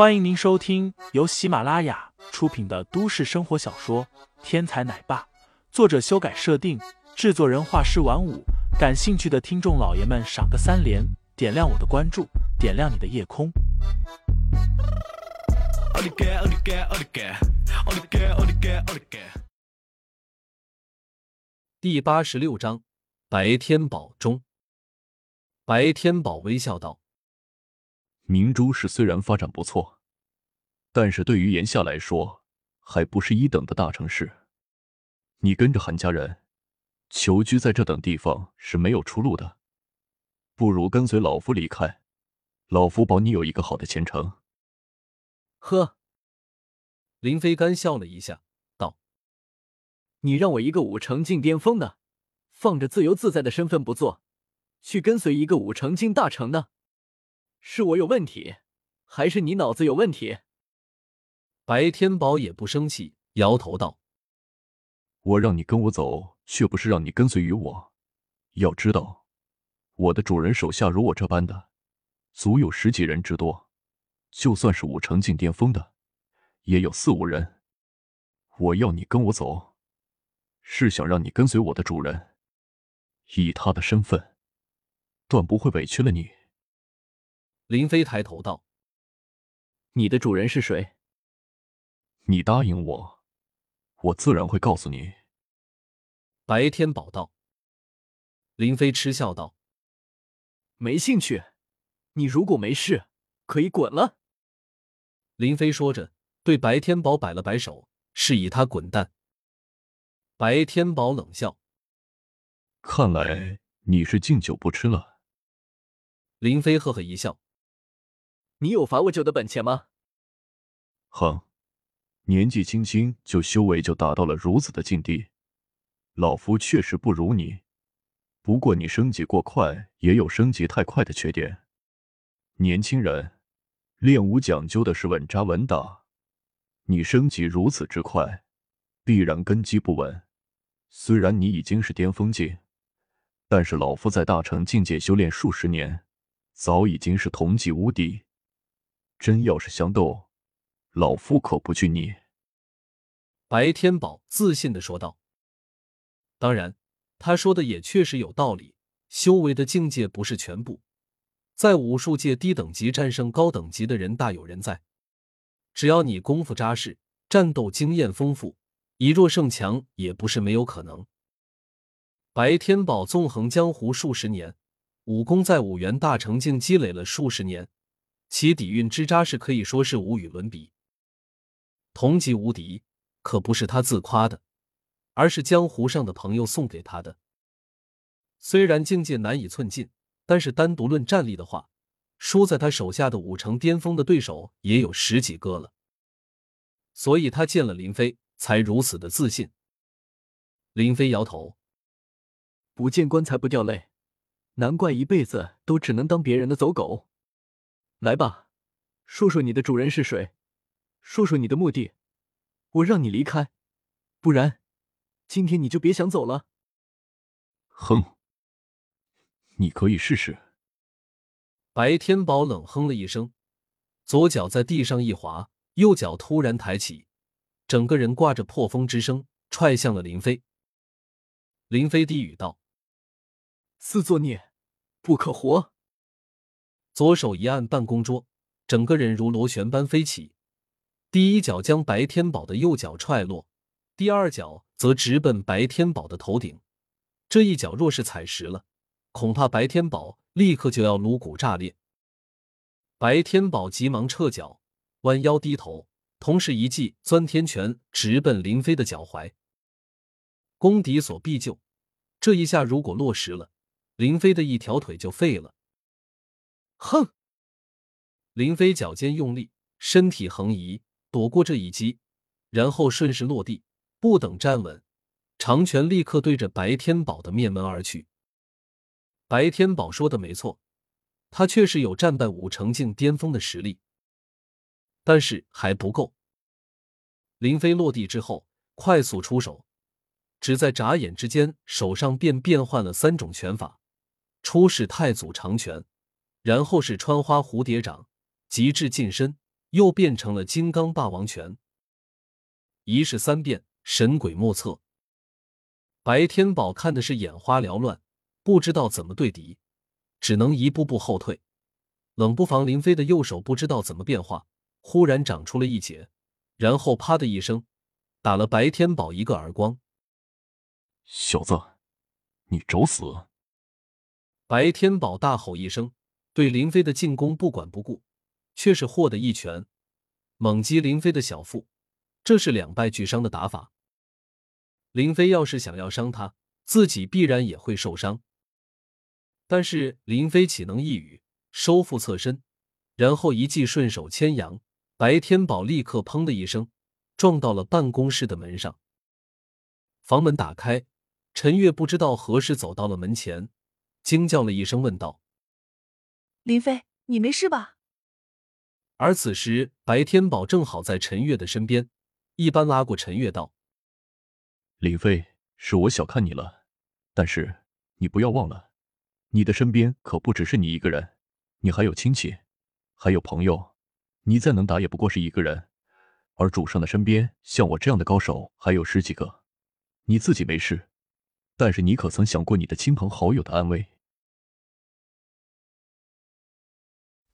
欢迎您收听由喜马拉雅出品的都市生活小说《天才奶爸》，作者修改设定，制作人画师晚舞。感兴趣的听众老爷们，赏个三连，点亮我的关注，点亮你的夜空。第八十六章，白天宝中。白天宝微笑道。明珠市虽然发展不错，但是对于炎夏来说，还不是一等的大城市。你跟着韩家人求居在这等地方是没有出路的，不如跟随老夫离开，老夫保你有一个好的前程。呵，林飞干笑了一下，道：“你让我一个五成境巅峰的，放着自由自在的身份不做，去跟随一个五成境大成的？”是我有问题，还是你脑子有问题？白天宝也不生气，摇头道：“我让你跟我走，却不是让你跟随于我。要知道，我的主人手下如我这般的，足有十几人之多。就算是五成境巅峰的，也有四五人。我要你跟我走，是想让你跟随我的主人，以他的身份，断不会委屈了你。”林飞抬头道：“你的主人是谁？你答应我，我自然会告诉你。”白天宝道。林飞嗤笑道：“没兴趣。你如果没事，可以滚了。”林飞说着，对白天宝摆了摆手，示意他滚蛋。白天宝冷笑：“看来你是敬酒不吃了。”林飞呵呵一笑。你有罚我酒的本钱吗？哼，年纪轻轻就修为就达到了如此的境地，老夫确实不如你。不过你升级过快，也有升级太快的缺点。年轻人练武讲究的是稳扎稳打，你升级如此之快，必然根基不稳。虽然你已经是巅峰境，但是老夫在大成境界修炼数十年，早已经是同级无敌。真要是相斗，老夫可不惧你。”白天宝自信的说道。当然，他说的也确实有道理。修为的境界不是全部，在武术界，低等级战胜高等级的人大有人在。只要你功夫扎实，战斗经验丰富，以弱胜强也不是没有可能。白天宝纵横江湖数十年，武功在五元大成境积累了数十年。其底蕴之扎实，可以说是无与伦比。同级无敌，可不是他自夸的，而是江湖上的朋友送给他的。虽然境界难以寸进，但是单独论战力的话，输在他手下的五成巅峰的对手也有十几个了。所以他见了林飞，才如此的自信。林飞摇头：“不见棺材不掉泪，难怪一辈子都只能当别人的走狗。”来吧，说说你的主人是谁，说说你的目的，我让你离开，不然今天你就别想走了。哼，你可以试试。白天宝冷哼了一声，左脚在地上一滑，右脚突然抬起，整个人挂着破风之声，踹向了林飞。林飞低语道：“自作孽，不可活。”左手一按办公桌，整个人如螺旋般飞起。第一脚将白天宝的右脚踹落，第二脚则直奔白天宝的头顶。这一脚若是踩实了，恐怕白天宝立刻就要颅骨炸裂。白天宝急忙撤脚，弯腰低头，同时一记钻天拳直奔林飞的脚踝。攻敌所必救，这一下如果落实了，林飞的一条腿就废了。哼！林飞脚尖用力，身体横移，躲过这一击，然后顺势落地，不等站稳，长拳立刻对着白天宝的面门而去。白天宝说的没错，他确实有战败五成境巅峰的实力，但是还不够。林飞落地之后，快速出手，只在眨眼之间，手上便变换了三种拳法，初是太祖长拳。然后是穿花蝴蝶掌，极致近身，又变成了金刚霸王拳。一式三变，神鬼莫测。白天宝看的是眼花缭乱，不知道怎么对敌，只能一步步后退。冷不防，林飞的右手不知道怎么变化，忽然长出了一截，然后啪的一声，打了白天宝一个耳光。小子，你找死！白天宝大吼一声，对林飞的进攻不管不顾，却是获得一拳猛击林飞的小腹。这是两败俱伤的打法。林飞要是想要伤他，自己必然也会受伤。但是林飞岂能一语收复侧身，然后一记顺手牵羊，白天宝立刻砰的一声撞到了办公室的门上。房门打开，陈月不知道何时走到了门前，惊叫了一声，问道：“林飞，你没事吧？”而此时白天宝正好在陈月的身边。一般拉过陈月道：“林飞，是我小看你了，但是你不要忘了，你的身边可不只是你一个人，你还有亲戚，还有朋友，你再能打也不过是一个人，而主上的身边像我这样的高手还有十几个。你自己没事，但是你可曾想过你的亲朋好友的安危？”